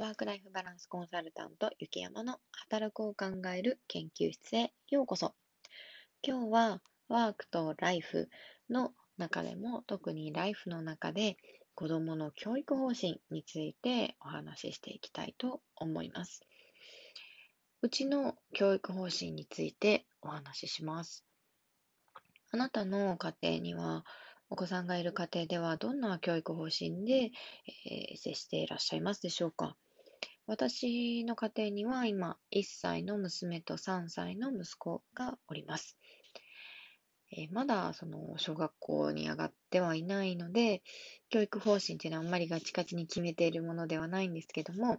ワークライフバランスコンサルタント、雪山の働くを考える研究室へようこそ。今日はワークとライフの中でも特にライフの中で子どもの教育方針についてお話ししていきたいと思います。うちの教育方針についてお話しします。あなたの家庭にはお子さんがいる家庭ではどんな教育方針で、えー、接していらっしゃいますでしょうか？私の家庭には今1歳の娘と3歳の息子がおります。えー、まだその小学校に上がってはいないので、教育方針っていうのはあんまりガチガチに決めているものではないんですけども、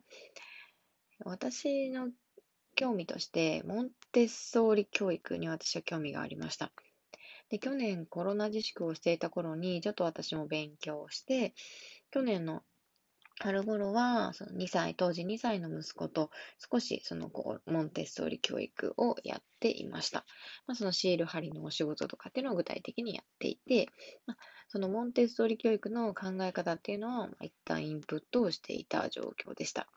私の興味として、モンテッソーリ教育に私は興味がありました。で、去年コロナ自粛をしていた頃に、ちょっと私も勉強をして、去年の春頃は、その2歳、当時2歳の息子と少しそのこうモンテッソーリ教育をやっていました。まあ、そのシール貼りのお仕事とかっていうのを具体的にやっていて、まあ、そのモンテッソーリ教育の考え方っていうのを一旦インプットをしていた状況でした。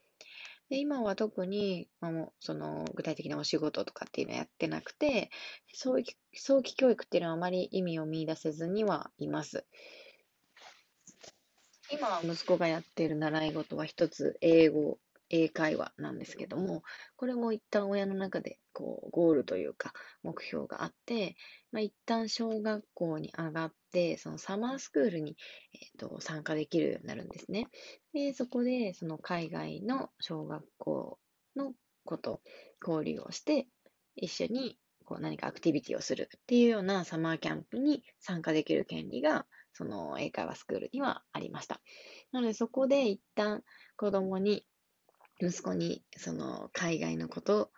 で今は特に、まあ、もうその具体的なお仕事とかっていうのはやってなくて、早期早期教育っていうのはあまり意味を見出せずにはいます。今、息子がやっている習い事は一つ、英語、英会話なんですけども、これも一旦親の中でこうゴールというか目標があって、まあ、一旦小学校に上がって、そのサマースクールに、えーと、参加できるようになるんですね。で、そこでその海外の小学校のこと、交流をして、一緒にこう何かアクティビティをするっていうようなサマーキャンプに参加できる権利がその英会話スクールにはありました。なのでそこで一旦子供に息子にその海外のことを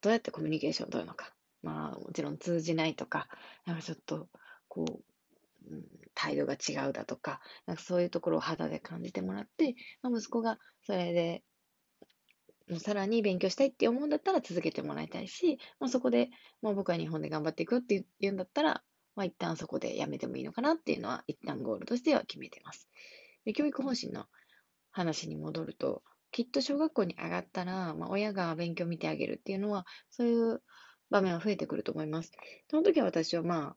どうやってコミュニケーションを取るのか。まあもちろん通じないとか、なんかちょっとこう、うん、態度が違うだとか、なんかそういうところを肌で感じてもらって、まあ、息子がそれでもうさらに勉強したいって思うんだったら続けてもらいたいし、まあ、そこで、まあ、僕は日本で頑張っていくって言うんだったら、まあ、一旦そこでやめてもいいのかなっていうのは、一旦ゴールとしては決めてます。で教育方針の話に戻ると、きっと小学校に上がったら、まあ、親が勉強見てあげるっていうのは、そういう場面は増えてくると思います。その時は私はまあ、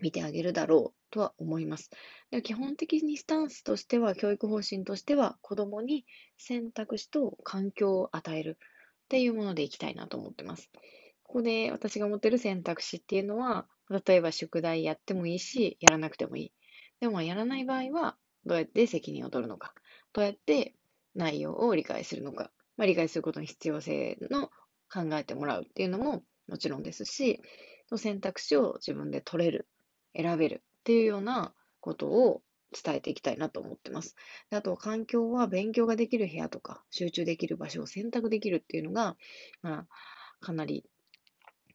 見てあげるだろうとは思います。で基本的にスタンスとしては、教育方針としては、子供に選択肢と環境を与えるっていうものでいきたいなと思ってます。ここで私が持ってる選択肢っていうのは、例えば宿題やってもいいし、やらなくてもいい。でもやらない場合は、どうやって責任を取るのか。どうやって内容を理解するのか、まあ、理解することの必要性の考えてもらうっていうのももちろんですし、選択肢を自分で取れる、選べるっていうようなことを伝えていきたいなと思ってます。であと、環境は勉強ができる部屋とか、集中できる場所を選択できるっていうのが、まあ、かなり、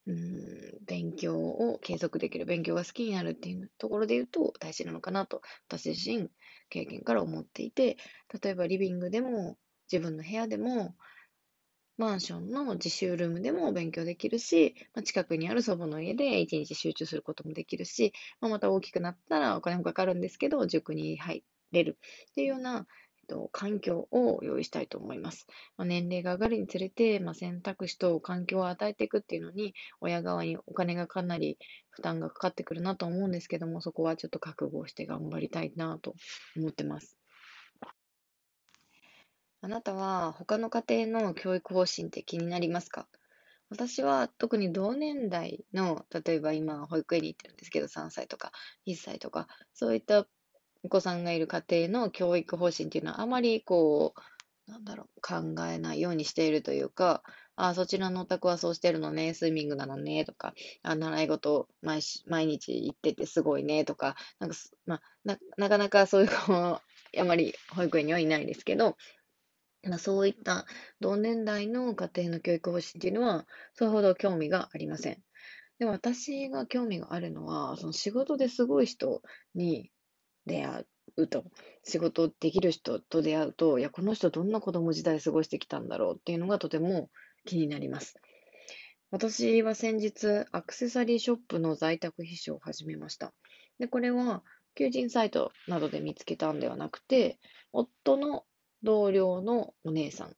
うん、勉強を継続できる、勉強が好きになるっていうところで言うと大事なのかなと、私自身経験から思っていて、例えばリビングでも、自分の部屋でも、マンションの自習ルームでも勉強できるし、まあ、近くにある祖母の家で一日集中することもできるし、まあ、また大きくなったらお金もかかるんですけど、塾に入れるっていうような、と、環境を用意したいと思います。まあ、年齢が上がるにつれて、まあ、選択肢と環境を与えていくっていうのに、親側にお金がかなり負担がかかってくるなと思うんですけども、そこはちょっと覚悟して頑張りたいなと思ってます。あなたは他の家庭の教育方針って気になりますか？私は特に同年代の、例えば今保育園に行ってるんですけど、3歳とか1歳とか、そういったお子さんがいる家庭の教育方針っていうのはあまりこう、なんだろう、考えないようにしているというか、あ、そちらのお宅はそうしてるのね、スイミングなのね、とか、あ、習い事毎毎日行っててすごいね、とか、なんかまあ、な、なかなかそういう子、あまり保育園にはいないですけど、あ、そういった同年代の家庭の教育方針っていうのは、それほど興味がありません。で私が興味があるのは、その仕事ですごい人に出会うと、仕事できる人と出会うと、いや、この人どんな子供時代過ごしてきたんだろうっていうのがとても気になります。私は先日、アクセサリーショップの在宅秘書を始めました。で、これは求人サイトなどで見つけたんではなくて、夫の同僚のお姉さん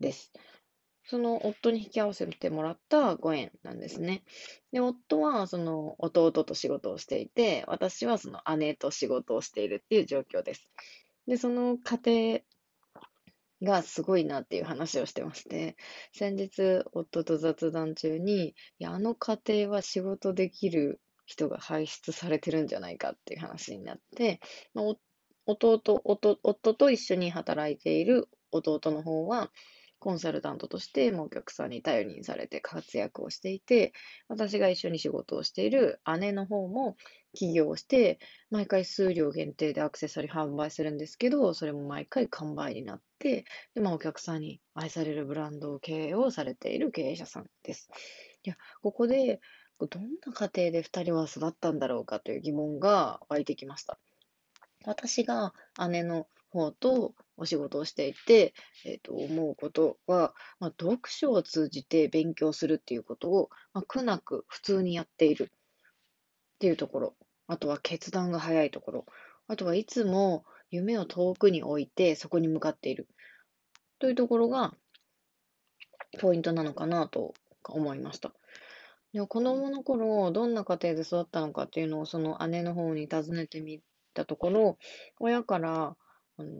です。その夫に引き合わせてもらったご縁なんですね。で、夫はその弟と仕事をしていて、私はその姉と仕事をしているっていう状況です。で、その家庭がすごいなっていう話をしてまして、先日夫と雑談中に、いや、あの家庭は仕事できる人が輩出されてるんじゃないかっていう話になって、まあ、弟夫、夫と一緒に働いている弟の方は、コンサルタントとしてもお客さんに頼りにされて活躍をしていて、私が一緒に仕事をしている姉の方も起業して、毎回数量限定でアクセサリー販売するんですけど、それも毎回完売になって、で、まあ、お客さんに愛されるブランド経営をされている経営者さんです。いや、ここで、どんな家庭で2人は育ったんだろうかという疑問が湧いてきました。私が姉の方とお仕事をしていて、えー、と思うことは、まあ、読書を通じて勉強するっていうことを、まあ、苦なく普通にやっている。っていうところ、あとは決断が早いところ、あとはいつも夢を遠くに置いてそこに向かっている。というところがポイントなのかなと思いました。でも子供の頃、どんな家庭で育ったのかっていうのをその姉の方に尋ねてみたところ、親から、あの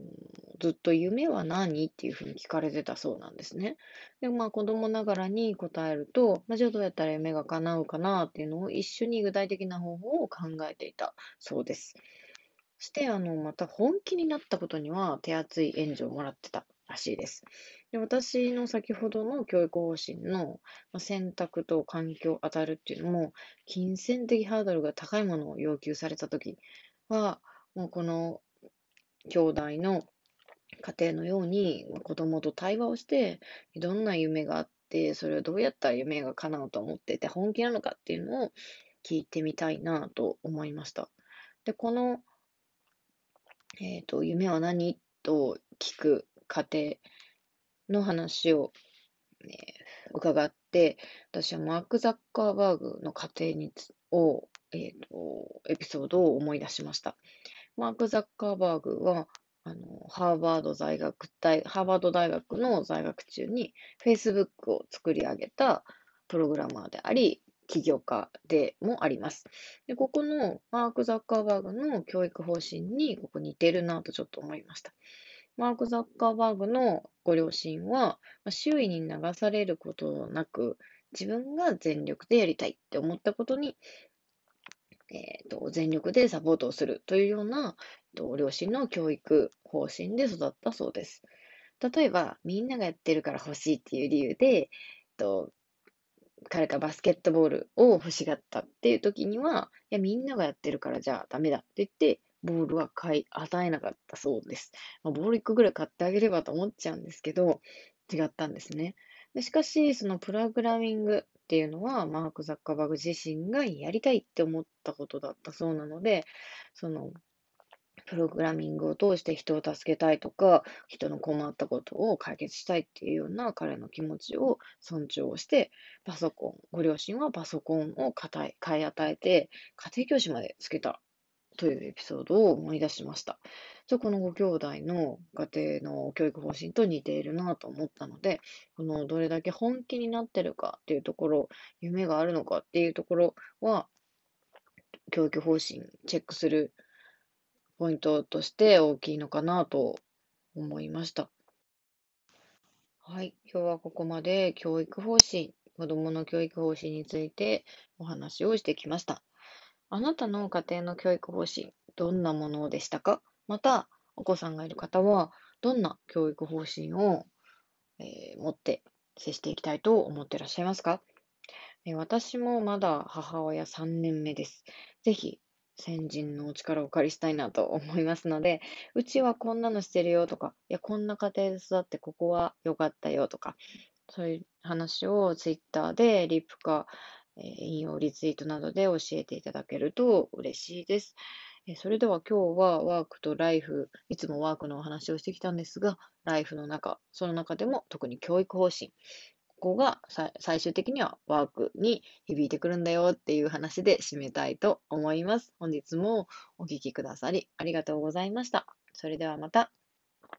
ずっと夢は何っていうふうに聞かれてたそうなんですね。で、まあ子供ながらに答えると、まあ、じゃあどうやったら夢が叶うかなっていうのを一緒に具体的な方法を考えていたそうです。そして、あの、また本気になったことには手厚い援助をもらってたらしいです。で私の先ほどの教育方針の選択と環境を与えるっていうのも、金銭的ハードルが高いものを要求されたときは、もうこの兄弟の家庭のように子供と対話をして、どんな夢があって、それをどうやったら夢が叶うと思ってて、本気なのかっていうのを聞いてみたいなと思いました。で、この、え、ー、と、夢は何と聞く過程の話を、ね、伺って、私はマーク・ザッカーバーグの家庭にを、えっ、ー、と、エピソードを思い出しました。マーク・ザッカーバーグは、あの、ハーバード在学大、ハーバード大学の在学中に Facebook を作り上げたプログラマーであり、起業家でもあります。で、ここのマーク・ザッカーバーグの教育方針にここ似てるなとちょっと思いました。マーク・ザッカーバーグのご両親は、周囲に流されることなく、自分が全力でやりたいって思ったことに、えーと、全力でサポートをするというような、と、両親の教育方針で育ったそうです。例えば、みんながやってるから欲しいっていう理由で、と彼がバスケットボールを欲しがったっていう時には、いや、みんながやってるからじゃあダメだって言って、ボールは買い与えなかったそうです。まあ、ボール1個ぐらい買ってあげればと思っちゃうんですけど、違ったんですね。でしかし、そのプログラミングっていうのは、マーク・ザッカーバーグ自身がやりたいって思ったことだったそうなので、その、プログラミングを通して人を助けたいとか、人の困ったことを解決したいっていうような彼の気持ちを尊重して、パソコン、ご両親はパソコンを買い与えて、家庭教師までつけた。というエピソードを思い出しました。そこのご兄弟の家庭の教育方針と似ているなと思ったので、このどれだけ本気になってるかっていうところ、夢があるのかっていうところは、教育方針チェックするポイントとして大きいのかなと思いました。はい、今日はここまで教育方針、子どもの教育方針についてお話をしてきました。あなたの家庭の教育方針、どんなものでしたか？また、お子さんがいる方は、どんな教育方針を、えー、持って接していきたいと思ってらっしゃいますか、えー、私もまだ母親3年目です。ぜひ、先人のお力をお借りしたいなと思いますので、うちはこんなのしてるよとか、いや、こんな家庭で育ってここは良かったよとか、そういう話をツイッターでリップか、え引用リツイートなどで教えていただけると嬉しいです。えそれでは今日はワークとライフ、いつもワークのお話をしてきたんですが、ライフの中、その中でも特に教育方針、ここが最終的にはワークに響いてくるんだよっていう話で締めたいと思います。本日もお聴きくださりありがとうございました。それではまた。